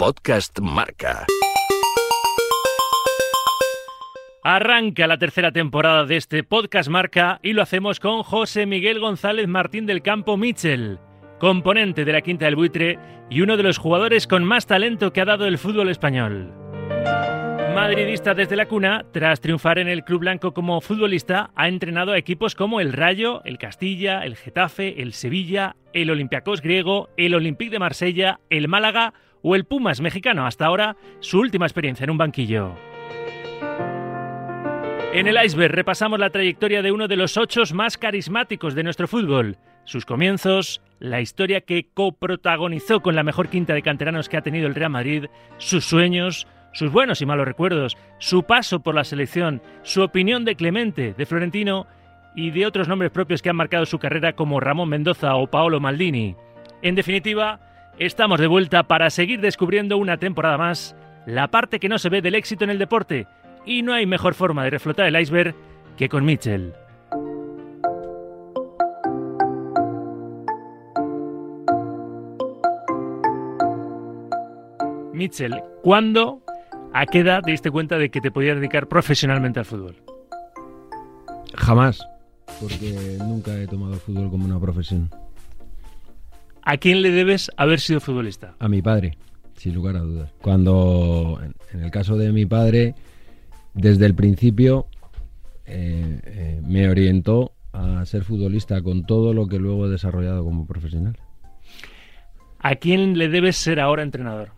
Podcast Marca. Arranca la tercera temporada de este podcast Marca y lo hacemos con José Miguel González Martín del Campo Mitchell, componente de la Quinta del Buitre y uno de los jugadores con más talento que ha dado el fútbol español. Madridista desde la cuna, tras triunfar en el Club Blanco como futbolista, ha entrenado a equipos como el Rayo, el Castilla, el Getafe, el Sevilla, el Olympiacos griego, el Olympique de Marsella, el Málaga o el Pumas mexicano. Hasta ahora, su última experiencia en un banquillo. En el iceberg repasamos la trayectoria de uno de los ocho más carismáticos de nuestro fútbol, sus comienzos, la historia que coprotagonizó con la mejor quinta de canteranos que ha tenido el Real Madrid, sus sueños, sus buenos y malos recuerdos, su paso por la selección, su opinión de Clemente, de Florentino y de otros nombres propios que han marcado su carrera como Ramón Mendoza o Paolo Maldini. En definitiva, estamos de vuelta para seguir descubriendo una temporada más la parte que no se ve del éxito en el deporte y no hay mejor forma de reflotar el iceberg que con Mitchell. Mitchell, ¿cuándo, a qué edad te diste cuenta de que te podías dedicar profesionalmente al fútbol? Jamás, porque nunca he tomado el fútbol como una profesión. ¿A quién le debes haber sido futbolista? A mi padre, sin lugar a dudas. Cuando, en el caso de mi padre, desde el principio eh, eh, me orientó a ser futbolista con todo lo que luego he desarrollado como profesional. ¿A quién le debes ser ahora entrenador?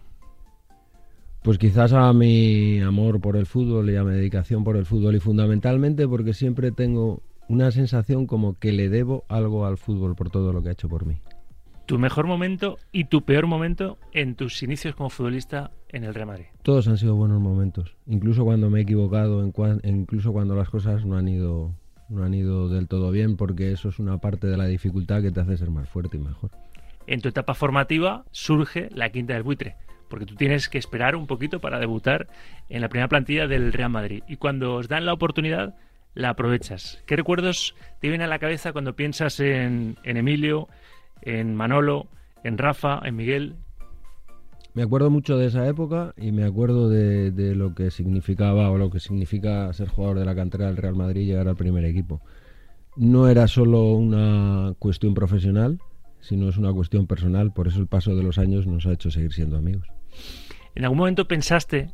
Pues quizás a mi amor por el fútbol y a mi dedicación por el fútbol y fundamentalmente porque siempre tengo una sensación como que le debo algo al fútbol por todo lo que ha hecho por mí. ¿Tu mejor momento y tu peor momento en tus inicios como futbolista en el Real Madrid? Todos han sido buenos momentos, incluso cuando me he equivocado, incluso cuando las cosas no han ido no han ido del todo bien, porque eso es una parte de la dificultad que te hace ser más fuerte y mejor. En tu etapa formativa surge la quinta del buitre, porque tú tienes que esperar un poquito para debutar en la primera plantilla del Real Madrid. Y cuando os dan la oportunidad, la aprovechas. ¿Qué recuerdos te vienen a la cabeza cuando piensas en, en Emilio, en Manolo, en Rafa, en Miguel? Me acuerdo mucho de esa época y me acuerdo de, lo que significaba o lo que significa ser jugador de la cantera del Real Madrid y llegar al primer equipo. No era solo una cuestión profesional, sino es una cuestión personal, por eso el paso de los años nos ha hecho seguir siendo amigos. ¿En algún momento pensaste,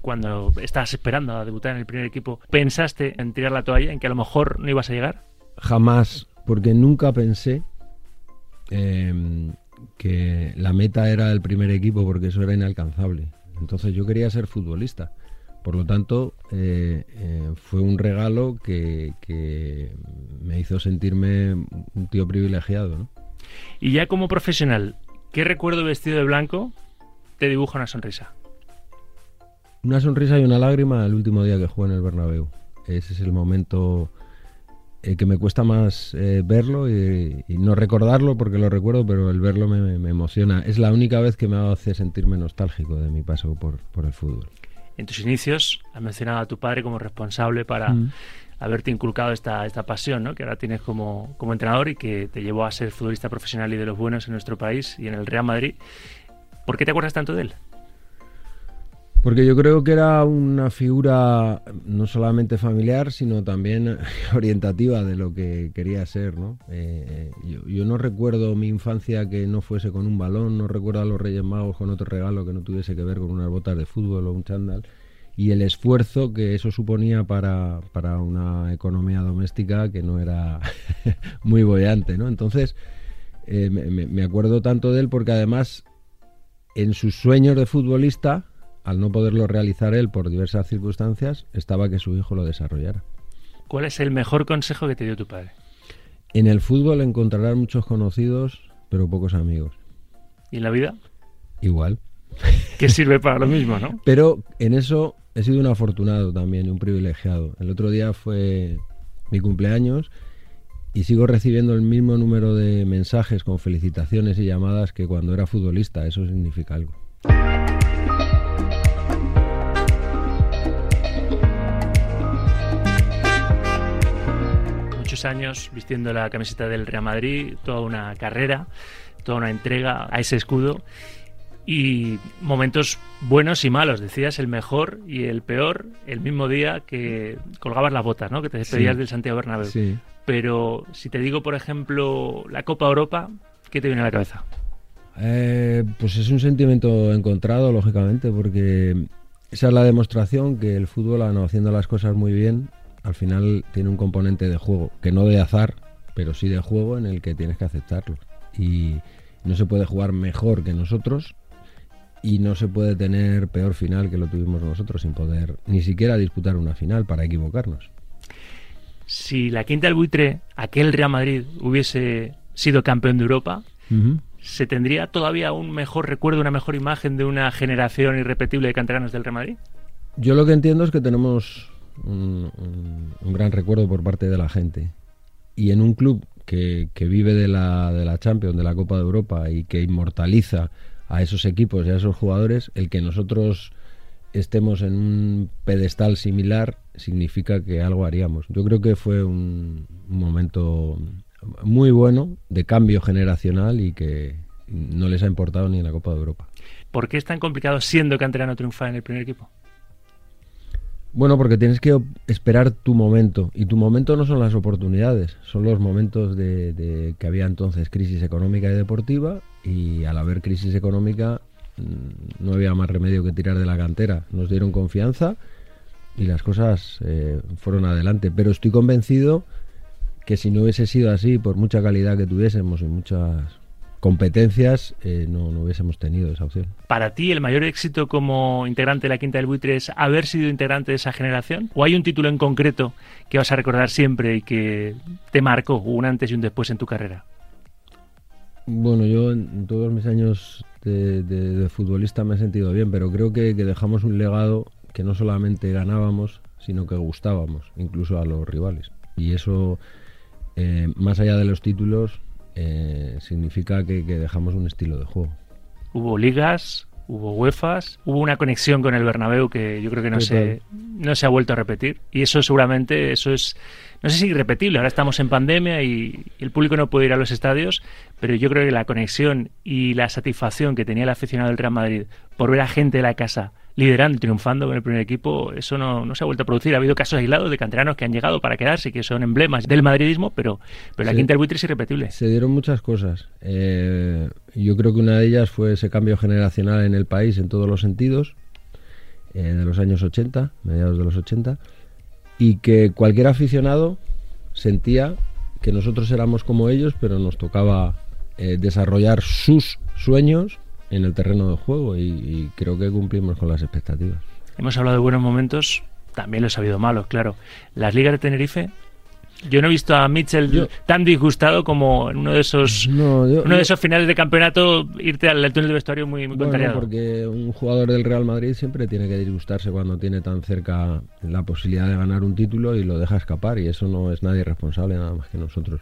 cuando estabas esperando a debutar en el primer equipo, pensaste en tirar la toalla, en que a lo mejor no ibas a llegar? Jamás, porque nunca pensé eh, que la meta era el primer equipo porque eso era inalcanzable. Entonces yo quería ser futbolista. Por lo tanto, eh, eh, fue un regalo que, me hizo sentirme un tío privilegiado. Y ya como profesional, ¿qué recuerdo vestido de blanco te dibuja una sonrisa? Una sonrisa y una lágrima el último día que jugué en el Bernabéu. Ese es el momento eh, que me cuesta más eh, verlo y, no recordarlo porque lo recuerdo, pero el verlo me, emociona. Es la única vez que me hace sentirme nostálgico de mi paso por, el fútbol. En tus inicios has mencionado a tu padre como responsable para mm. haberte inculcado esta, esta pasión ¿no? que ahora tienes como, como entrenador y que te llevó a ser futbolista profesional y de los buenos en nuestro país y en el Real Madrid. ¿Por qué te acuerdas tanto de él? Porque yo creo que era una figura no solamente familiar, sino también orientativa de lo que quería ser. ¿no? Eh, yo, no recuerdo mi infancia que no fuese con un balón, no recuerdo a los Reyes Magos con otro regalo que no tuviese que ver con unas botas de fútbol o un chándal. Y el esfuerzo que eso suponía para, para una economía doméstica que no era muy bollante. ¿no? Entonces, eh, me, me acuerdo tanto de él porque además en sus sueños de futbolista al no poderlo realizar él por diversas circunstancias, estaba que su hijo lo desarrollara. ¿Cuál es el mejor consejo que te dio tu padre? En el fútbol encontrarás muchos conocidos, pero pocos amigos. ¿Y en la vida? Igual. Que sirve para lo mismo, ¿no? Pero en eso he sido un afortunado también, un privilegiado. El otro día fue mi cumpleaños y sigo recibiendo el mismo número de mensajes con felicitaciones y llamadas que cuando era futbolista. Eso significa algo. Años vistiendo la camiseta del Real Madrid, toda una carrera, toda una entrega a ese escudo. y momentos buenos y malos. Decías el mejor y el peor el mismo día que colgabas las botas, ¿no? Que te despedías del Santiago Bernabéu. Sí. Pero si te digo, por ejemplo, la Copa Europa, ¿qué te viene a la cabeza? Eh, pues es un sentimiento encontrado, lógicamente, porque esa es la demostración que el fútbol, haciendo las cosas muy bien, al final tiene un componente de juego, que no de azar, pero sí de juego en el que tienes que aceptarlo. Y no se puede jugar mejor que nosotros y no se puede tener peor final que lo tuvimos nosotros sin poder ni siquiera disputar una final para equivocarnos. Si la quinta del buitre, aquel Real Madrid, hubiese sido campeón de Europa, ¿se tendría todavía un mejor recuerdo, una mejor imagen de una generación irrepetible de canteranos del Real Madrid? Yo lo que entiendo es que tenemos un, gran recuerdo por parte de la gente. Y en un club que, vive de la, de la Champions, de la Copa de Europa y que inmortaliza a esos equipos y a esos jugadores, el que nosotros estemos en un pedestal similar significa que algo haríamos. Yo creo que fue un momento muy bueno de cambio generacional y que no les ha importado ni en la Copa de Europa. ¿Por qué es tan complicado siendo canterano triunfar en el primer equipo? Bueno, porque tienes que esperar tu momento y tu momento no son las oportunidades, son los momentos de, que había entonces crisis económica y deportiva y al haber crisis económica mm, no había más remedio que tirar de la cantera. Nos dieron confianza y las cosas eh, fueron adelante, pero estoy convencido que si no hubiese sido así, por mucha calidad que tuviésemos y muchas competencias, eh, no, hubiésemos tenido esa opción. ¿Para ti el mayor éxito como integrante de la Quinta del Buitre es haber sido integrante de esa generación? ¿O hay un título en concreto que vas a recordar siempre y que te marcó un antes y un después en tu carrera? Bueno, yo en todos mis años de, futbolista me he sentido bien, pero creo que, que dejamos un legado que no solamente ganábamos, sino que gustábamos, incluso a los rivales. Y eso eh, más allá de los títulos, eh, significa que, dejamos un estilo de juego. Hubo ligas, hubo UEFAs, hubo una conexión con el Bernabéu que yo creo que no se, no se ha vuelto a repetir. Y eso seguramente, eso es, no sé si irrepetible, ahora estamos en pandemia y, el público no puede ir a los estadios, pero yo creo que la conexión y la satisfacción que tenía el aficionado del Real Madrid por ver a gente de la casa liderando y triunfando con el primer equipo, eso no, se ha vuelto a producir. Ha habido casos aislados de canteranos que han llegado para quedarse, y que son emblemas del madridismo, pero, pero la quinta del buitre es irrepetible. Se dieron muchas cosas. Eh, yo creo que una de ellas fue ese cambio generacional en el país en todos los sentidos, eh, de los años 80, mediados de los 80, y que cualquier aficionado sentía que nosotros éramos como ellos, pero nos tocaba eh, desarrollar sus sueños en el terreno de juego y, creo que cumplimos con las expectativas. Hemos hablado de buenos momentos, también los ha habido malos, claro. Las ligas de Tenerife yo no he visto a Mitchell tan disgustado como en uno de esos uno de esos finales de campeonato irte al túnel de vestuario muy, muy bueno, porque un jugador del Real Madrid siempre tiene que disgustarse cuando tiene tan cerca la posibilidad de ganar un título y lo deja escapar y eso no es nadie responsable nada más que nosotros.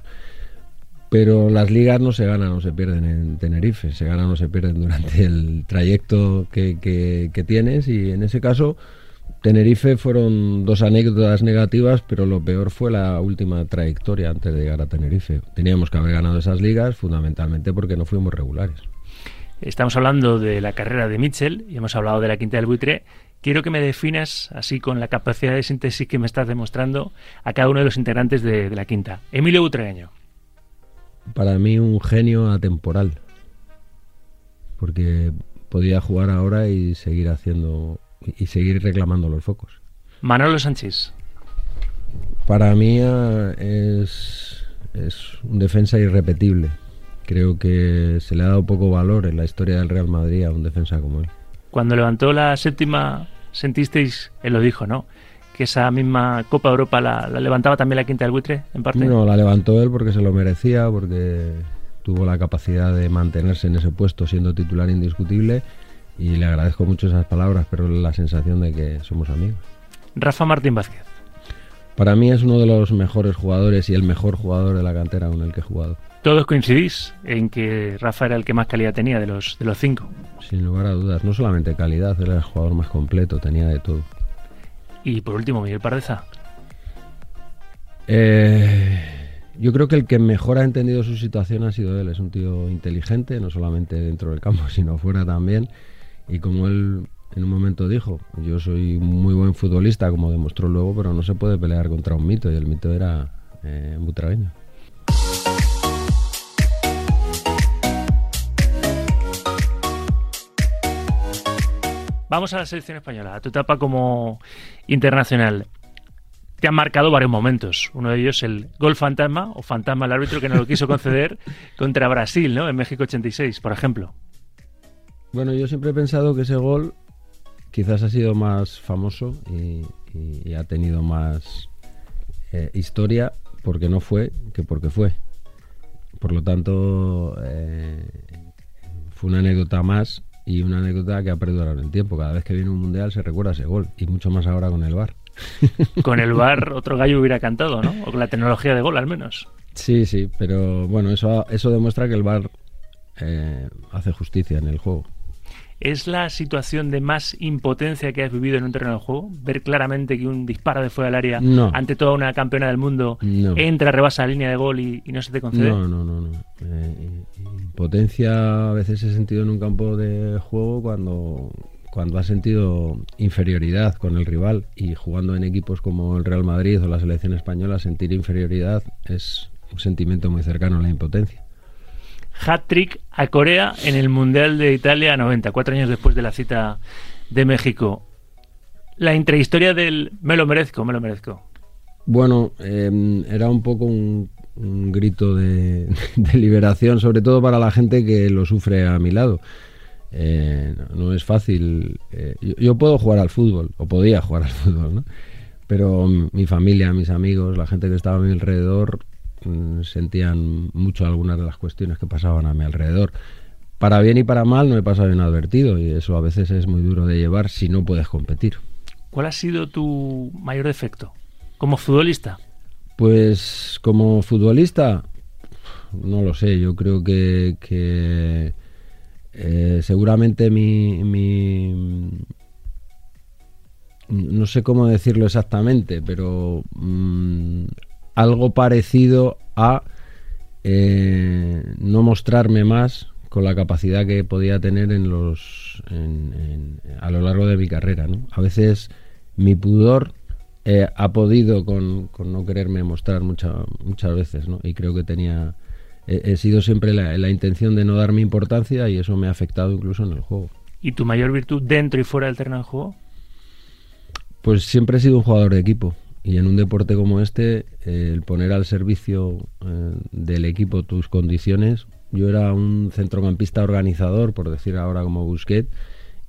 Pero las ligas no se ganan o se pierden en Tenerife, se ganan o se pierden durante el trayecto que, que, tienes y en ese caso Tenerife fueron dos anécdotas negativas, pero lo peor fue la última trayectoria antes de llegar a Tenerife. Teníamos que haber ganado esas ligas fundamentalmente porque no fuimos regulares. Estamos hablando de la carrera de Mitchell y hemos hablado de la Quinta del Buitre. Quiero que me definas, así con la capacidad de síntesis que me estás demostrando, a cada uno de los integrantes de, de la Quinta. Emilio Butregueño para mí un genio atemporal. Porque podía jugar ahora y seguir haciendo y seguir reclamando los focos. Manolo Sánchez. Para mí eh, es, es un defensa irrepetible. Creo que se le ha dado poco valor en la historia del Real Madrid a un defensa como él. Cuando levantó la séptima, sentisteis, él lo dijo, ¿no? que esa misma Copa Europa la, levantaba también la Quinta del Buitre, en parte? No, la levantó él porque se lo merecía, porque tuvo la capacidad de mantenerse en ese puesto siendo titular indiscutible y le agradezco mucho esas palabras, pero la sensación de que somos amigos. Rafa Martín Vázquez. Para mí es uno de los mejores jugadores y el mejor jugador de la cantera con el que he jugado. Todos coincidís en que Rafa era el que más calidad tenía de los, de los cinco. Sin lugar a dudas, no solamente calidad, era el jugador más completo, tenía de todo. Y por último, Miguel Pardeza. Eh, yo creo que el que mejor ha entendido su situación ha sido él. Es un tío inteligente, no solamente dentro del campo, sino fuera también. Y como él en un momento dijo, yo soy muy buen futbolista, como demostró luego, pero no se puede pelear contra un mito, y el mito era eh, butragueño. Vamos a la selección española, a tu etapa como internacional. Te han marcado varios momentos. Uno de ellos el gol fantasma o fantasma al árbitro que no lo quiso conceder contra Brasil, ¿no? En México 86, por ejemplo. Bueno, yo siempre he pensado que ese gol quizás ha sido más famoso y, ha tenido más eh, historia porque no fue que porque fue. Por lo tanto, eh, fue una anécdota más y una anécdota que ha perdurado en el tiempo. Cada vez que viene un mundial se recuerda ese gol y mucho más ahora con el VAR. Con el VAR otro gallo hubiera cantado, ¿no? O con la tecnología de gol al menos. Sí, sí, pero bueno, eso, eso demuestra que el VAR eh, hace justicia en el juego. ¿Es la situación de más impotencia que has vivido en un terreno de juego? Ver claramente que un disparo de fuera del área ante toda una campeona del mundo entra, rebasa la línea de gol y, no se te concede. No, no, no. no. Eh, impotencia a veces he sentido en un campo de juego cuando, cuando has sentido inferioridad con el rival y jugando en equipos como el Real Madrid o la selección española, sentir inferioridad es un sentimiento muy cercano a la impotencia hat-trick a Corea en el Mundial de Italia 90, cuatro años después de la cita de México. La intrahistoria del me lo merezco, me lo merezco. Bueno, em, era un poco un, grito de, liberación, sobre todo para la gente que lo sufre a mi lado. Eh, no, es fácil. Eh, yo, puedo jugar al fútbol, o podía jugar al fútbol, ¿no? Pero mi familia, mis amigos, la gente que estaba a mi alrededor, Mm, sentían mucho algunas de las cuestiones que pasaban a mi alrededor. Para bien y para mal no he pasado inadvertido y eso a veces es muy duro de llevar si no puedes competir. ¿Cuál ha sido tu mayor defecto como futbolista? Pues como futbolista, no lo sé, yo creo que, eh, seguramente mi, mi, no sé cómo decirlo exactamente, pero mm, algo parecido a eh, no mostrarme más con la capacidad que podía tener en los a lo largo de mi carrera. ¿no? A veces mi pudor eh, ha podido con, no quererme mostrar muchas muchas veces, ¿no? y creo que tenía he, sido siempre la, la, intención de no darme importancia y eso me ha afectado incluso en el juego. ¿Y tu mayor virtud dentro y fuera del terreno de juego? Pues siempre he sido un jugador de equipo. Y en un deporte como este, el poner al servicio eh, del equipo tus condiciones, yo era un centrocampista organizador, por decir ahora como Busquet,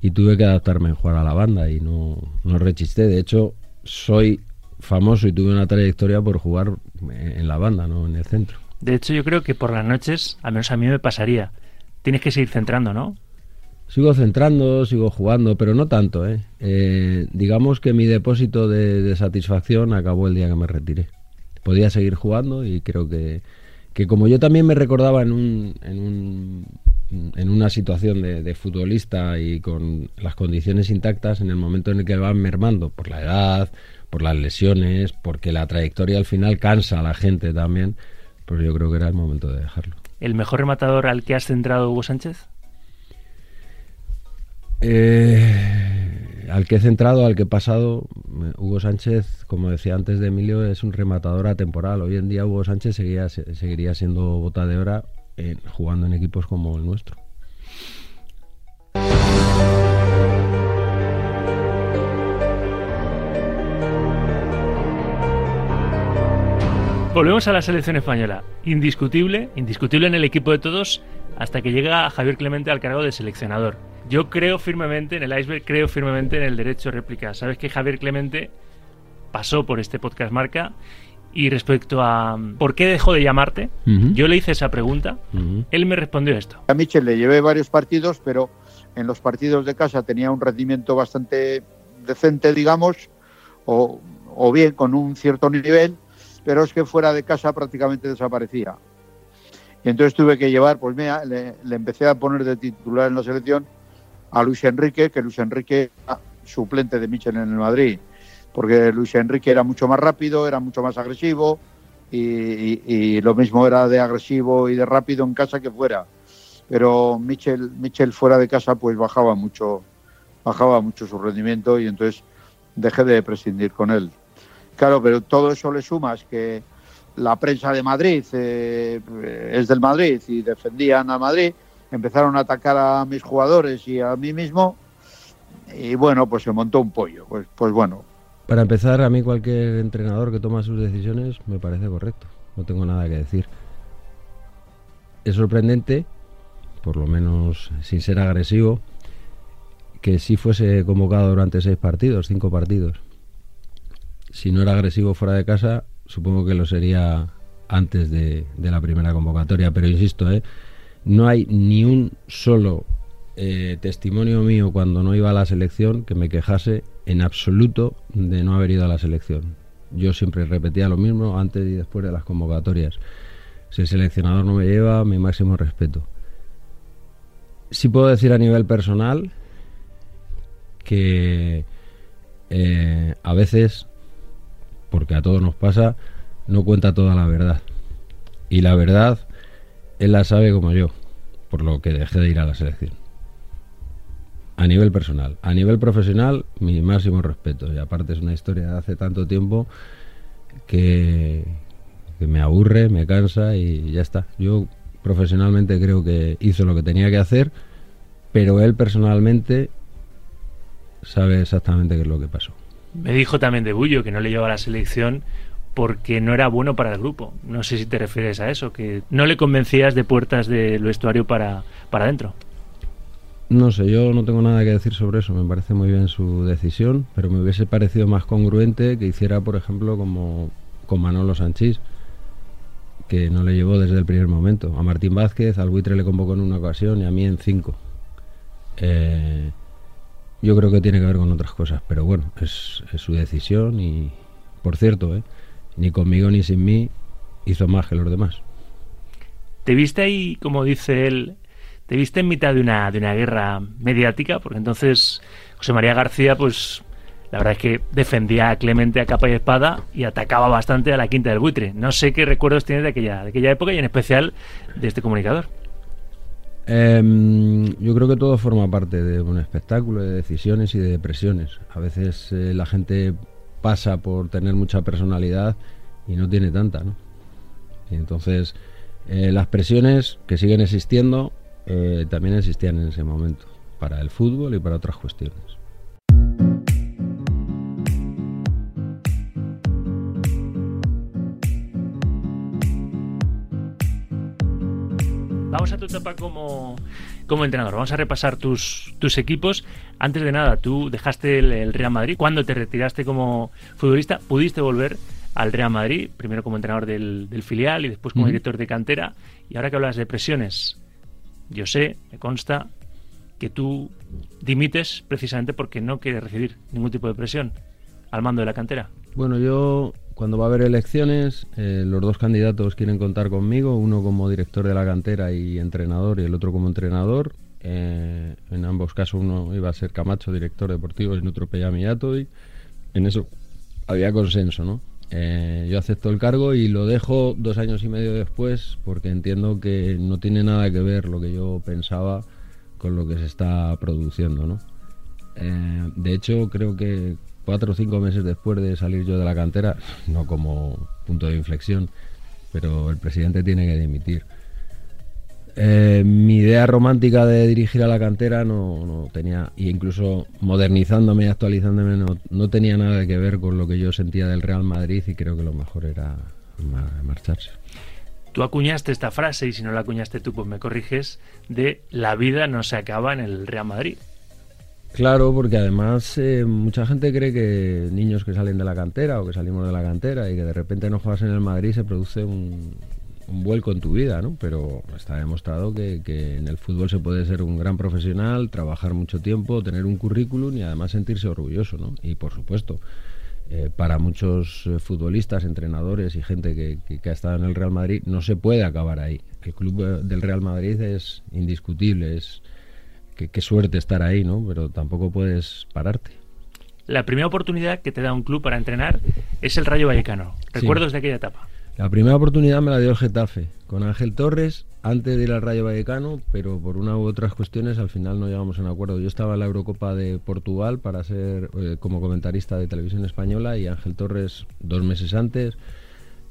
y tuve que adaptarme a jugar a la banda y no, no rechisté. De hecho, soy famoso y tuve una trayectoria por jugar en la banda, no en el centro. De hecho, yo creo que por las noches, al menos a mí me pasaría, tienes que seguir centrando, ¿no? Sigo centrando, sigo jugando, pero no tanto. ¿eh? eh digamos que mi depósito de, satisfacción acabó el día que me retiré. Podía seguir jugando y creo que, que como yo también me recordaba en, un, en, un, en una situación de, futbolista y con las condiciones intactas, en el momento en el que van mermando por la edad, por las lesiones, porque la trayectoria al final cansa a la gente también, pues yo creo que era el momento de dejarlo. ¿El mejor rematador al que has centrado Hugo Sánchez? Eh, al que he centrado, al que he pasado, Hugo Sánchez, como decía antes de Emilio, es un rematador atemporal. Hoy en día Hugo Sánchez seguiría, siendo bota de hora jugando en equipos como el nuestro. Volvemos a la selección española. Indiscutible, indiscutible en el equipo de todos, hasta que llega Javier Clemente al cargo de seleccionador. Yo creo firmemente en el iceberg, creo firmemente en el derecho de réplica. Sabes que Javier Clemente pasó por este podcast marca y respecto a por qué dejó de llamarte, yo le hice esa pregunta, él me respondió esto. A Michel le llevé varios partidos, pero en los partidos de casa tenía un rendimiento bastante decente, digamos, o, bien con un cierto nivel, pero es que fuera de casa prácticamente desaparecía. Y entonces tuve que llevar, pues mira, le empecé a poner de titular en la selección a Luis Enrique, que Luis Enrique era suplente de Michel en el Madrid, porque Luis Enrique era mucho más rápido, era mucho más agresivo, y, lo mismo era de agresivo y de rápido en casa que fuera. Pero Michel, Michel fuera de casa pues bajaba mucho, bajaba mucho su rendimiento y entonces dejé de prescindir con él. Claro, pero todo eso le sumas que la prensa de Madrid eh, es del Madrid y defendían a Madrid, empezaron a atacar a mis jugadores y a mí mismo y bueno, pues se montó un pollo. Pues, pues bueno. Para empezar, a mí cualquier entrenador que toma sus decisiones me parece correcto, no tengo nada que decir. Es sorprendente, por lo menos sin ser agresivo, que si fuese convocado durante seis partidos, cinco partidos. Si no era agresivo fuera de casa, supongo que lo sería antes de, la primera convocatoria. Pero insisto, ¿eh? No hay ni un solo eh, testimonio mío cuando no iba a la selección que me quejase en absoluto de no haber ido a la selección. Yo siempre repetía lo mismo antes y después de las convocatorias. Si el seleccionador no me lleva, mi máximo respeto. Sí puedo decir a nivel personal que eh, a veces, porque a todos nos pasa, no cuenta toda la verdad. Y la verdad, él la sabe como yo, por lo que dejé de ir a la selección. A nivel personal. A nivel profesional, mi máximo respeto. Y aparte es una historia de hace tanto tiempo que, me aburre, me cansa y ya está. Yo profesionalmente creo que hizo lo que tenía que hacer, pero él personalmente sabe exactamente qué es lo que pasó. Me dijo también de Bullo que no le llevaba a la selección porque no era bueno para el grupo. No sé si te refieres a eso, que no le convencías de puertas del vestuario para, para adentro. No sé, yo no tengo nada que decir sobre eso. Me parece muy bien su decisión, pero me hubiese parecido más congruente que hiciera, por ejemplo, como con Manolo Sanchís, que no le llevó desde el primer momento. A Martín Vázquez, al buitre le convocó en una ocasión y a mí en cinco. Eh, yo creo que tiene que ver con otras cosas, pero bueno, es, su decisión y, por cierto, ¿eh? Ni conmigo ni sin mí hizo más que los demás. ¿Te viste ahí, como dice él, te viste en mitad de una, de una guerra mediática? Porque entonces José María García, pues la verdad es que defendía a Clemente a capa y espada y atacaba bastante a la Quinta del Buitre. No sé qué recuerdos tienes de aquella, de aquella época y en especial de este comunicador. Em, yo creo que todo forma parte de un espectáculo de decisiones y de depresiones. A veces eh, la gente pasa por tener mucha personalidad y no tiene tanta, ¿no? Entonces eh, las presiones que siguen existiendo eh, también existían en ese momento para el fútbol y para otras cuestiones. Vamos a tu etapa como, como entrenador. Vamos a repasar tus, tus equipos. Antes de nada, tú dejaste el, Real Madrid. Cuando te retiraste como futbolista, pudiste volver al Real Madrid, primero como entrenador del, filial y después como director de cantera. Y ahora que hablas de presiones, yo sé, me consta, que tú dimites precisamente porque no quieres recibir ningún tipo de presión al mando de la cantera. Bueno, yo cuando va a haber elecciones, eh, los dos candidatos quieren contar conmigo, uno como director de la cantera y entrenador y el otro como entrenador. Eh, en ambos casos uno iba a ser Camacho, director deportivo, y otro Pellamillato y en eso había consenso, ¿no? Eh, yo acepto el cargo y lo dejo dos años y medio después porque entiendo que no tiene nada que ver lo que yo pensaba con lo que se está produciendo, ¿no? de hecho, creo que cuatro o cinco meses después de salir yo de la cantera, no como punto de inflexión, pero el presidente tiene que dimitir. Eh, mi idea romántica de dirigir a la cantera no, tenía, y incluso modernizándome y actualizándome, no, no, tenía nada que ver con lo que yo sentía del Real Madrid y creo que lo mejor era marcharse. Tú acuñaste esta frase, y si no la acuñaste tú, pues me corriges, de la vida no se acaba en el Real Madrid. Claro, porque además eh, mucha gente cree que niños que salen de la cantera o que salimos de la cantera y que de repente no juegas en el Madrid se produce un, vuelco en tu vida, ¿no? Pero está demostrado que, en el fútbol se puede ser un gran profesional, trabajar mucho tiempo, tener un currículum y además sentirse orgulloso, ¿no? Y por supuesto, eh, para muchos eh, futbolistas, entrenadores y gente que, que, ha estado en el Real Madrid, no se puede acabar ahí. El club del Real Madrid es indiscutible, es qué, suerte estar ahí, ¿no? Pero tampoco puedes pararte. La primera oportunidad que te da un club para entrenar es el Rayo Vallecano. ¿Recuerdos de aquella etapa? La primera oportunidad me la dio el Getafe, con Ángel Torres, antes de ir al Rayo Vallecano, pero por una u otras cuestiones al final no llegamos a un acuerdo. Yo estaba en la Eurocopa de Portugal para ser eh, como comentarista de televisión española y Ángel Torres dos meses antes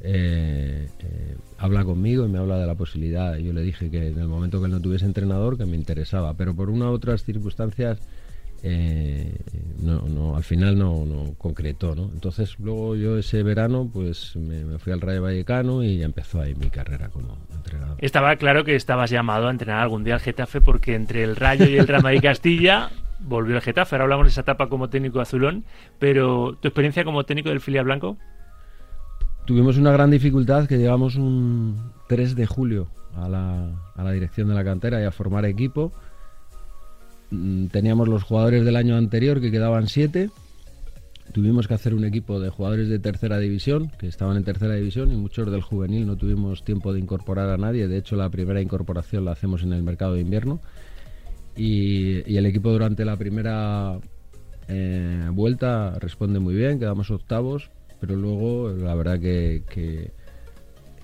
eh, eh, habla conmigo y me habla de la posibilidad. Yo le dije que en el momento que él no tuviese entrenador que me interesaba, pero por una u otras circunstancias eh, no, no, al final no, no concretó, ¿no? Entonces luego yo ese verano pues me, fui al Rayo Vallecano y empezó ahí mi carrera como entrenador. Estaba claro que estabas llamado a entrenar algún día al Getafe porque entre el Rayo y el Real Madrid Castilla volvió el Getafe. Ahora hablamos de esa etapa como técnico azulón, pero ¿tu experiencia como técnico del filial blanco? Tuvimos una gran dificultad que llegamos un 3 de julio a la, dirección de la cantera y a formar equipo Mm, teníamos los jugadores del año anterior que quedaban siete. Tuvimos que hacer un equipo de jugadores de tercera división, que estaban en tercera división, y muchos del juvenil no tuvimos tiempo de incorporar a nadie. De hecho, la primera incorporación la hacemos en el mercado de invierno. Y, el equipo durante la primera eh, vuelta responde muy bien, quedamos octavos, pero luego la verdad que,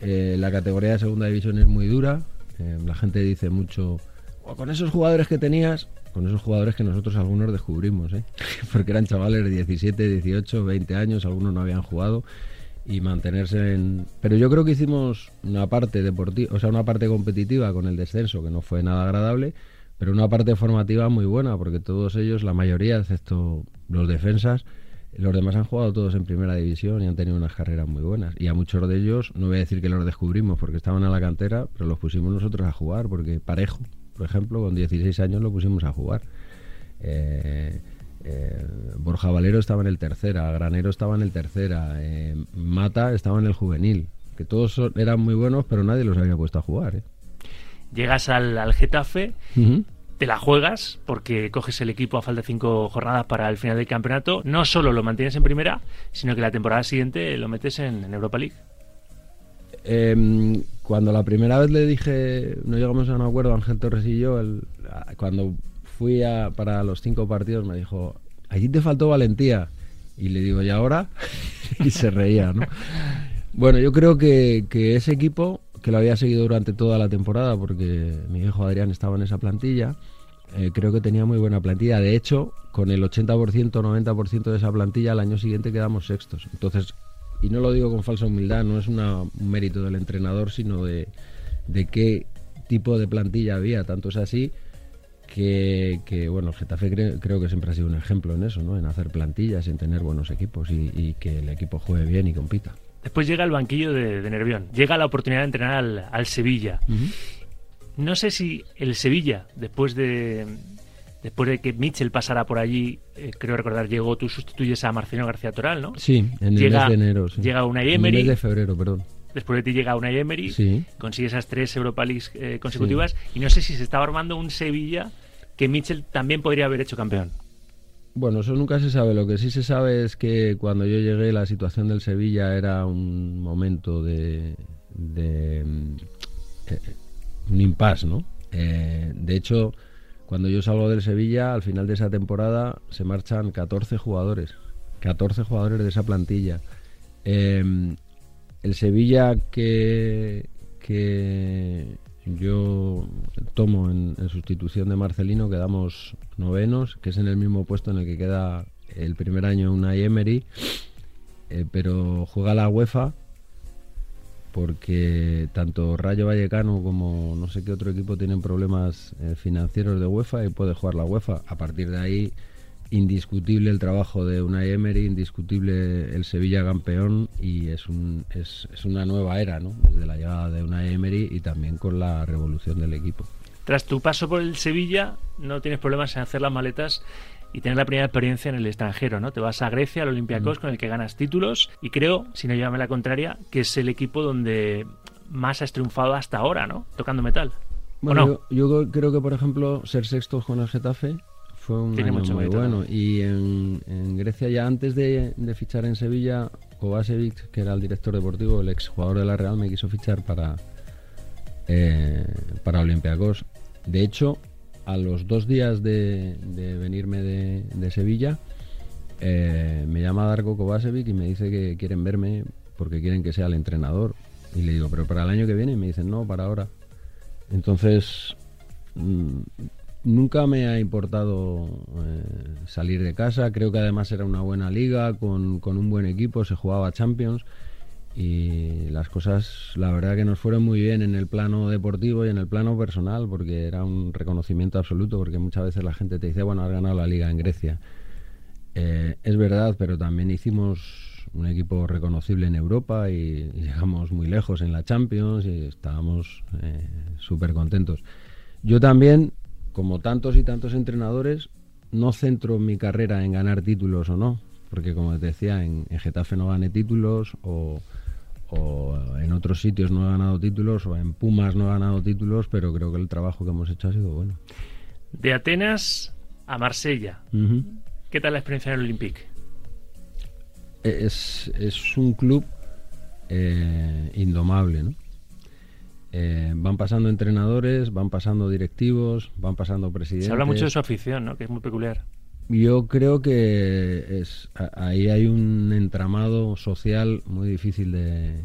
eh, la categoría de segunda división es muy dura. Eh, la gente dice mucho, con esos jugadores que tenías, con esos jugadores que nosotros algunos descubrimos, ¿eh? porque eran chavales de 17, 18, 20 años, algunos no habían jugado y mantenerse en... Pero yo creo que hicimos una parte deportiva, o sea, una parte competitiva con el descenso, que no fue nada agradable, pero una parte formativa muy buena, porque todos ellos, la mayoría, excepto los defensas, los demás han jugado todos en primera división y han tenido unas carreras muy buenas. Y a muchos de ellos, no voy a decir que los descubrimos porque estaban a la cantera, pero los pusimos nosotros a jugar, porque parejo, por ejemplo, con 16 años lo pusimos a jugar. Eh, eh, Borja Valero estaba en el tercera, Granero estaba en el tercera, eh, Mata estaba en el juvenil, que todos eran muy buenos, pero nadie los había puesto a jugar. Llegas al, Getafe, te la juegas porque coges el equipo a falta de cinco jornadas para el final del campeonato. No solo lo mantienes en primera, sino que la temporada siguiente lo metes en Europa League. Em, cuando la primera vez le dije, no llegamos a un acuerdo Ángel Torres y yo, cuando fui a, para los cinco partidos me dijo, allí te faltó valentía. Y le digo, ¿y ahora? y se reía, ¿no? Bueno, yo creo que, ese equipo, que lo había seguido durante toda la temporada, porque mi hijo Adrián estaba en esa plantilla, eh, creo que tenía muy buena plantilla. De hecho, con el 80%, 90% de esa plantilla, al año siguiente quedamos sextos. Entonces, y no lo digo con falsa humildad, no es un mérito del entrenador, sino de, qué tipo de plantilla había. Tanto es así que, bueno, Getafe creo que siempre ha sido un ejemplo en eso, ¿no? En hacer plantillas, en tener buenos equipos y, que el equipo juegue bien y compita. Después llega el banquillo de, Nervión, llega la oportunidad de entrenar al, Sevilla. No sé si el Sevilla, después de, después de que Mitchell pasara por allí, eh, creo recordar, llegó, tú sustituyes a Marcelino García Toral, ¿no? Sí, en el mes de enero. Llega una Emery. En el mes de febrero, perdón. Después de ti llega una Emery, sí. consigue esas tres Europa Leagues eh, consecutivas y no sé si se estaba armando un Sevilla que Mitchell también podría haber hecho campeón. Bueno, eso nunca se sabe. Lo que sí se sabe es que cuando yo llegué la situación del Sevilla era un momento de, de mm, eh, un impasse, ¿no? de hecho, cuando yo salgo del Sevilla, al final de esa temporada se marchan 14 jugadores. 14 jugadores de esa plantilla. Em, el Sevilla que, que yo tomo en, sustitución de Marcelino, quedamos novenos, que es en el mismo puesto en el que queda el primer año una Emery, eh, pero juega la UEFA porque tanto Rayo Vallecano como no sé qué otro equipo tienen problemas eh, financieros de UEFA y puede jugar la UEFA. A partir de ahí, indiscutible el trabajo de Unai Emery, indiscutible el Sevilla campeón y es, un, es, es una nueva era, ¿no? Desde la llegada de Unai Emery y también con la revolución del equipo. Tras tu paso por el Sevilla, no tienes problemas en hacer las maletas y tener la primera experiencia en el extranjero, ¿no? Te vas a Grecia, al Olympiacos, mm. con el que ganas títulos y creo, si no llévame la contraria, que es el equipo donde más has triunfado hasta ahora, ¿no? Tocando metal. Bueno, yo, creo que, por ejemplo, ser sexto con el Getafe fue un año muy bueno. Y en, Grecia, ya antes de, fichar en Sevilla, Kovacevic, que era el director deportivo, el exjugador de la Real, me quiso fichar para, eh, para Olympiacos. De hecho, a los dos días de, venirme de, Sevilla, eh, me llama Darko Kovacevic y me dice que quieren verme porque quieren que sea el entrenador. Y le digo, pero para el año que viene, y me dicen, no, para ahora. Entonces, mm, nunca me ha importado eh, salir de casa. Creo que además era una buena liga, con, con, un buen equipo, se jugaba Champions. Y las cosas, la verdad que nos fueron muy bien en el plano deportivo y en el plano personal, porque era un reconocimiento absoluto, porque muchas veces la gente te dice, bueno, has ganado la liga en Grecia. Eh, es verdad, pero también hicimos un equipo reconocible en Europa y, llegamos muy lejos en la Champions y estábamos eh, súper contentos. Yo también, como tantos y tantos entrenadores, no centro mi carrera en ganar títulos o no, porque como te decía, en, en Getafe no gané títulos o o en otros sitios no he ganado títulos o en Pumas no he ganado títulos, pero creo que el trabajo que hemos hecho ha sido bueno. De Atenas a Marsella, ¿qué tal la experiencia en el Olympique? Es, es un club eh, indomable, ¿no? Eh, van pasando entrenadores, van pasando directivos, van pasando presidentes. Se habla mucho de su afición, ¿no? Que es muy peculiar. Yo creo que es, ahí hay un entramado social muy difícil de,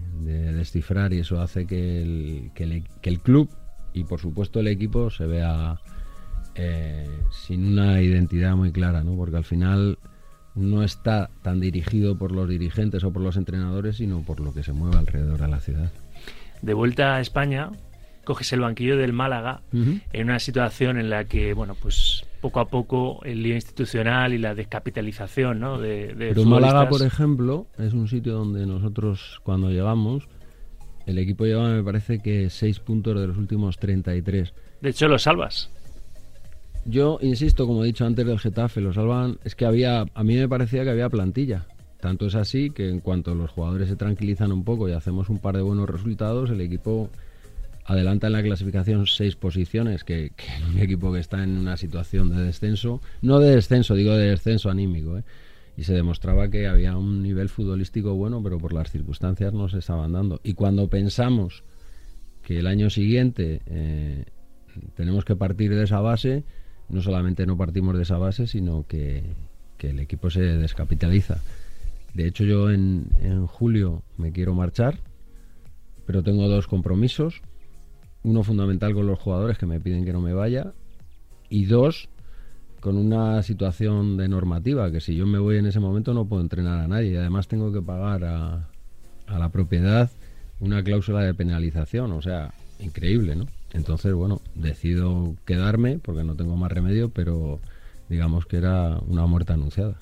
descifrar y eso hace que el, que, el, club y por supuesto el equipo se vea eh, sin una identidad muy clara, ¿no? porque al final no está tan dirigido por los dirigentes o por los entrenadores, sino por lo que se mueve alrededor de la ciudad. De vuelta a España, coges el banquillo del Málaga en una situación en la que, bueno, pues poco a poco el lío institucional y la descapitalización ¿no? de, Pero Málaga, por ejemplo, es un sitio donde nosotros cuando llegamos, el equipo llevaba, me parece que seis puntos de los últimos 33. De hecho, lo salvas. Yo insisto, como he dicho antes del Getafe, lo salvan, es que había, a mí me parecía que había plantilla. Tanto es así que en cuanto los jugadores se tranquilizan un poco y hacemos un par de buenos resultados, el equipo adelanta en la clasificación seis posiciones, que, un equipo que está en una situación de descenso, no de descenso, digo de descenso anímico, ¿eh? y se demostraba que había un nivel futbolístico bueno, pero por las circunstancias no se estaban dando. Y cuando pensamos que el año siguiente eh, tenemos que partir de esa base, no solamente no partimos de esa base, sino que, el equipo se descapitaliza. De hecho, yo en, en julio me quiero marchar, pero tengo dos compromisos. Uno fundamental con los jugadores que me piden que no me vaya y dos con una situación de normativa que si yo me voy en ese momento no puedo entrenar a nadie. Además tengo que pagar a, a la propiedad una cláusula de penalización o sea increíble no entonces bueno decido quedarme porque no tengo más remedio pero digamos que era una muerte anunciada.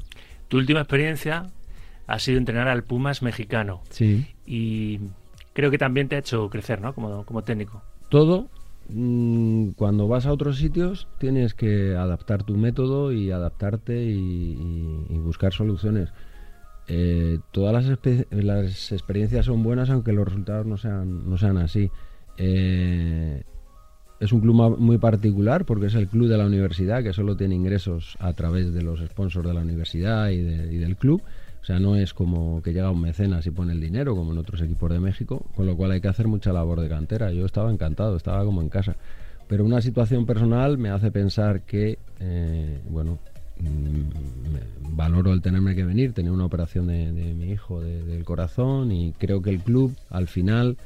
Tu última experiencia ha sido entrenar al Pumas mexicano sí y creo que también te ha hecho crecer no como, como técnico todo, mm, cuando vas a otros sitios, tienes que adaptar tu método y adaptarte y, buscar soluciones. Eh, todas las, experiencias son buenas, aunque los resultados no sean, no sean así. Eh, es un club muy particular porque es el club de la universidad que solo tiene ingresos a través de los sponsors de la universidad y, y del club. O sea, no es como que llega un mecenas y pone el dinero, como en otros equipos de México, con lo cual hay que hacer mucha labor de cantera. Yo estaba encantado, estaba como en casa. Pero una situación personal me hace pensar que, eh, bueno, mm, valoro el tenerme que venir. Tenía una operación de, mi hijo del corazón y creo que el club al final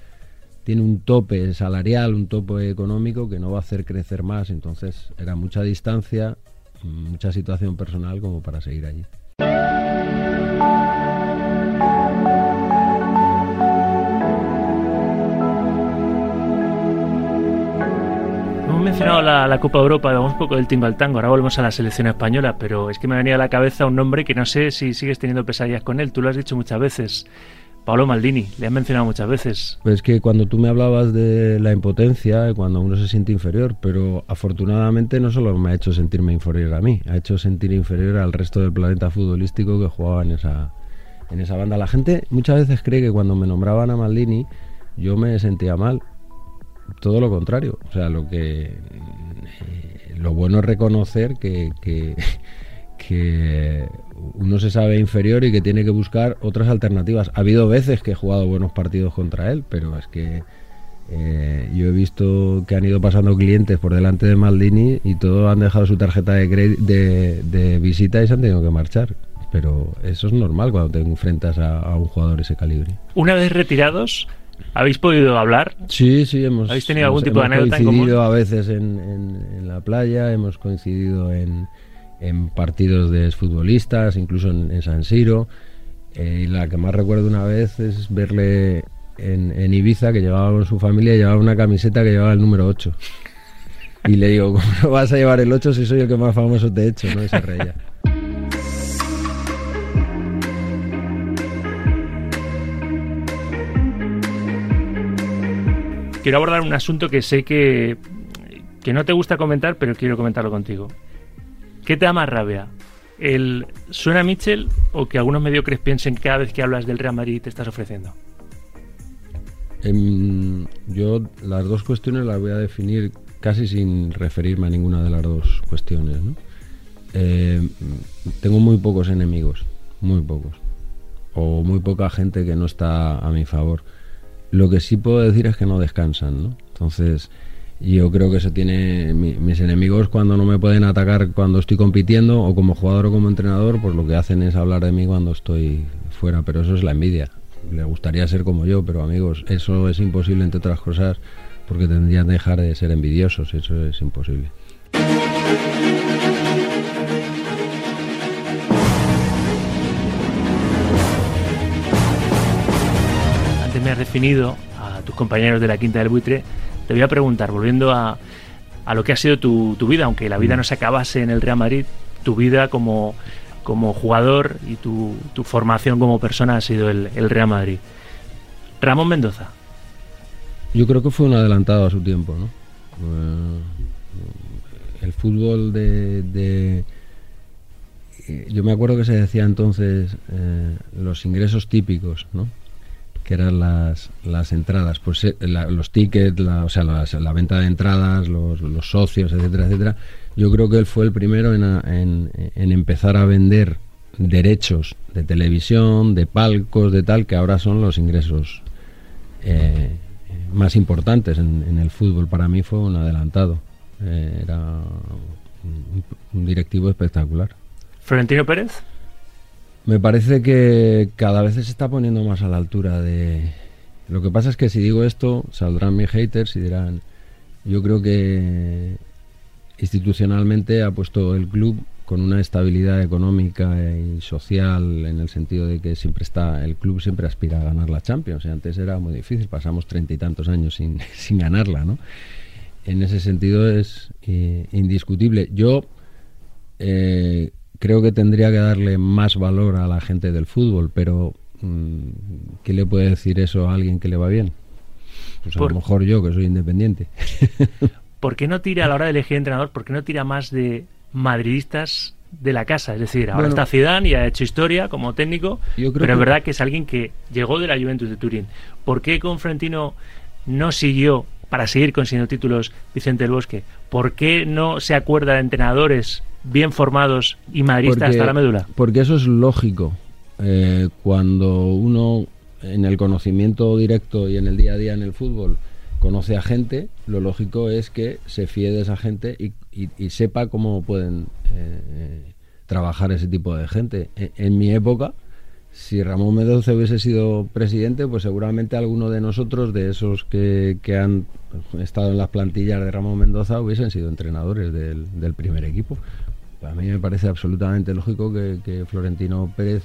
tiene un tope salarial, un tope económico que no va a hacer crecer más. Entonces era mucha distancia, mucha situación personal como para seguir allí. Mencionado la, Copa Europa, vamos un poco del timba al tango, ahora volvemos a la selección española, pero es que me ha venido a la cabeza un nombre que no sé si sigues teniendo pesadillas con él, tú lo has dicho muchas veces. Pablo Maldini, le han mencionado muchas veces. Pues que cuando tú me hablabas de la impotencia, cuando uno se siente inferior, pero afortunadamente no solo me ha hecho sentirme inferior a mí, ha hecho sentir inferior al resto del planeta futbolístico que jugaba en esa, en esa banda. La gente muchas veces cree que cuando me nombraban a Maldini yo me sentía mal todo lo contrario. O sea, lo que eh, lo bueno es reconocer que, que, uno se sabe inferior y que tiene que buscar otras alternativas. Ha habido veces que he jugado buenos partidos contra él, pero es que eh, yo he visto que han ido pasando clientes por delante de Maldini y todos han dejado su tarjeta de, de, visita y se han tenido que marchar. Pero eso es normal cuando te enfrentas a, a un jugador ese calibre. Una vez retirados, ¿Habéis podido hablar? Sí, sí, hemos. ¿Habéis tenido algún tipo de anécdota en común? coincidido a veces en, en, la playa, hemos coincidido en, en partidos de futbolistas, incluso en, San Siro. Eh, y la que más recuerdo una vez es verle en, Ibiza, que llevaba con su familia llevaba una camiseta que llevaba el número 8. Y le digo, ¿cómo no vas a llevar el 8 si soy el que más famoso te he hecho? ¿no? Y se reía. Quiero abordar un asunto que sé que, que no te gusta comentar, pero quiero comentarlo contigo. ¿Qué te da más rabia? ¿El suena Mitchell o que algunos mediocres piensen cada vez que hablas del Real Madrid te estás ofreciendo? Em, yo las dos cuestiones las voy a definir casi sin referirme a ninguna de las dos cuestiones. Em, tengo muy pocos enemigos, muy pocos. O muy poca gente que no está a mi favor. Lo que sí puedo decir es que no descansan, ¿no? Entonces, yo creo que eso tiene mis enemigos cuando no me pueden atacar cuando estoy compitiendo o como jugador o como entrenador, pues lo que hacen es hablar de mí cuando estoy fuera, pero eso es la envidia. Le gustaría ser como yo, pero amigos, eso es imposible entre otras cosas porque tendrían que dejar de ser envidiosos, eso es imposible. Me has definido a tus compañeros de la Quinta del Buitre, te voy a preguntar, volviendo a, a lo que ha sido tu, tu, vida, aunque la vida mm. no se acabase en el Real Madrid, tu vida como, como jugador y tu, tu formación como persona ha sido el, el, Real Madrid. Ramón Mendoza. Yo creo que fue un adelantado a su tiempo, ¿no? Eh, el fútbol de, de, Yo me acuerdo que se decía entonces eh, los ingresos típicos, ¿no? Que eran las, las entradas, pues eh, los tickets, la, o sea, la venta de entradas, los, los, socios, etcétera, etcétera. Yo creo que él fue el primero en, en, en, empezar a vender derechos de televisión, de palcos, de tal, que ahora son los ingresos eh, más importantes en, el fútbol. Para mí fue un adelantado. Eh, era un directivo espectacular. ¿Florentino Pérez? Me parece que cada vez se está poniendo más a la altura de... Lo que pasa es que si digo esto, saldrán mis haters y dirán, yo creo que institucionalmente ha puesto el club con una estabilidad económica y social en el sentido de que siempre está el club siempre aspira a ganar la Champions antes era muy difícil pasamos treinta y tantos años sin, sin ganarla no en ese sentido es eh, indiscutible. Yo eh, creo que tendría que darle más valor a la gente del fútbol, pero mm, ¿qué le puede decir eso a alguien que le va bien? Pues a lo mejor yo, que soy independiente. ¿Por qué no tira a la hora de elegir entrenador? ¿Por qué no tira más de madridistas de la casa? Es decir, ahora está Zidane y ha hecho historia como técnico, pero es verdad que es alguien que llegó de la Juventus de Turín. ¿Por qué con Frentino no siguió para seguir consiguiendo títulos Vicente del Bosque? ¿Por qué no se acuerda de entrenadores bien formados y madridistas hasta la médula? Porque eso es lógico. Eh, cuando uno en el conocimiento directo y en el día a día en el fútbol conoce a gente, lo lógico es que se fíe de esa gente y, sepa cómo pueden eh, trabajar ese tipo de gente. E, en, mi época, si Ramón Mendoza hubiese sido presidente, pues seguramente alguno de nosotros, de esos que, han estado en las plantillas de Ramón Mendoza, hubiesen sido entrenadores del primer equipo. A mí me parece absolutamente lógico que, Florentino Pérez,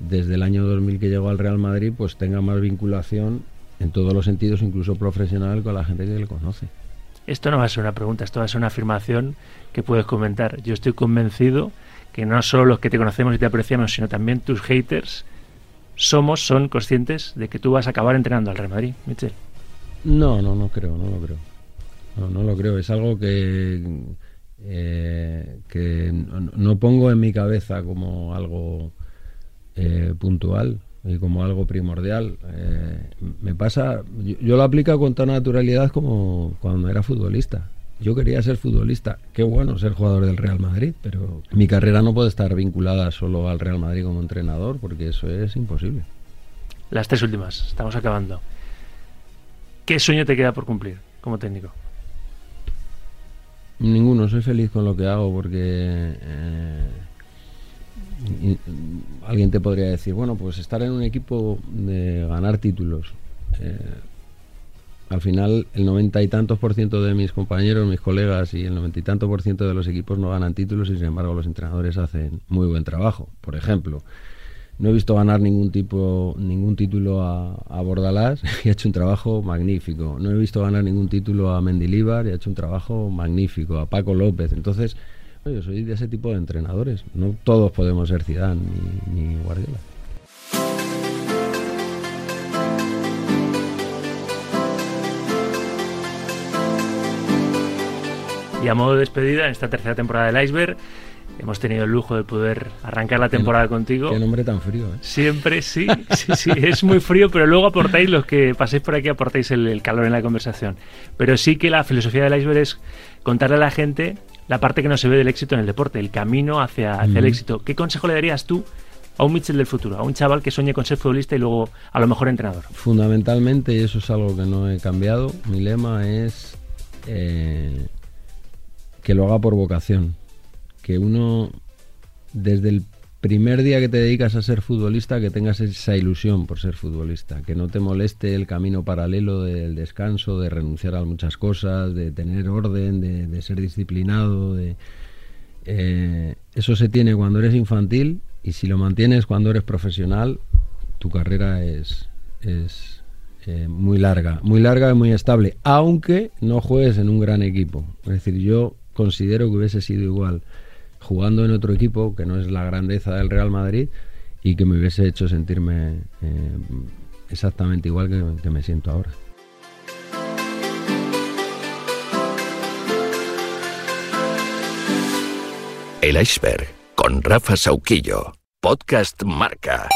desde el año 2000 que llegó al Real Madrid, pues tenga más vinculación en todos los sentidos, incluso profesional, con la gente que le conoce. Esto no va a ser una pregunta, esto va a ser una afirmación que puedes comentar. Yo estoy convencido que no solo los que te conocemos y te apreciamos, sino también tus haters, somos, son conscientes de que tú vas a acabar entrenando al Real Madrid, Michel. No, no, no creo, no lo creo. No, no lo creo. Es algo que eh, que no, pongo en mi cabeza como algo eh, puntual y como algo primordial. Eh, me pasa, yo, lo aplico con tanta naturalidad como cuando era futbolista. Yo quería ser futbolista. Qué bueno ser jugador del Real Madrid, pero mi carrera no puede estar vinculada solo al Real Madrid como entrenador, porque eso es imposible. Las tres últimas, estamos acabando. ¿Qué sueño te queda por cumplir como técnico? Ninguno, soy feliz con lo que hago porque eh, alguien te podría decir, bueno, pues estar en un equipo de ganar títulos. eh, al final el noventa y tantos por ciento de mis compañeros, mis colegas y el noventa y tantos por ciento de los equipos no ganan títulos y sin embargo los entrenadores hacen muy buen trabajo. Por ejemplo, no he visto ganar ningún tipo ningún título a, Bordalás y ha hecho un trabajo magnífico. No he visto ganar ningún título a Mendilíbar y ha hecho un trabajo magnífico. A Paco López. Entonces, yo soy de ese tipo de entrenadores. No todos podemos ser Zidane ni, ni Guardiola. Y a modo de despedida, en esta tercera temporada del Iceberg, hemos tenido el lujo de poder arrancar la temporada contigo. Qué nombre tan frío, ¿eh? Siempre, sí, sí, sí, es muy frío, pero luego aportáis, los que paséis por aquí, aportáis el, el, calor en la conversación. Pero sí que la filosofía del Iceberg es contarle a la gente la parte que no se ve del éxito en el deporte, el camino hacia, hacia mm. el éxito. ¿Qué consejo le darías tú a un Mitchell del futuro, a un chaval que sueñe con ser futbolista y luego a lo mejor entrenador? Fundamentalmente, y eso es algo que no he cambiado, mi lema es... Eh, que lo haga por vocación. Que uno, desde el primer día que te dedicas a ser futbolista, que tengas esa ilusión por ser futbolista. Que no te moleste el camino paralelo del descanso, de renunciar a muchas cosas, de tener orden, de, ser disciplinado. De, eh, eso se tiene cuando eres infantil y si lo mantienes cuando eres profesional, tu carrera es, es eh, muy larga, muy larga y muy estable, aunque no juegues en un gran equipo. Es decir, yo considero que hubiese sido igual jugando en otro equipo que no es la grandeza del Real Madrid y que me hubiese hecho sentirme eh, exactamente igual que, que me siento ahora. El iceberg con Rafa Sauquillo. Podcast Marca.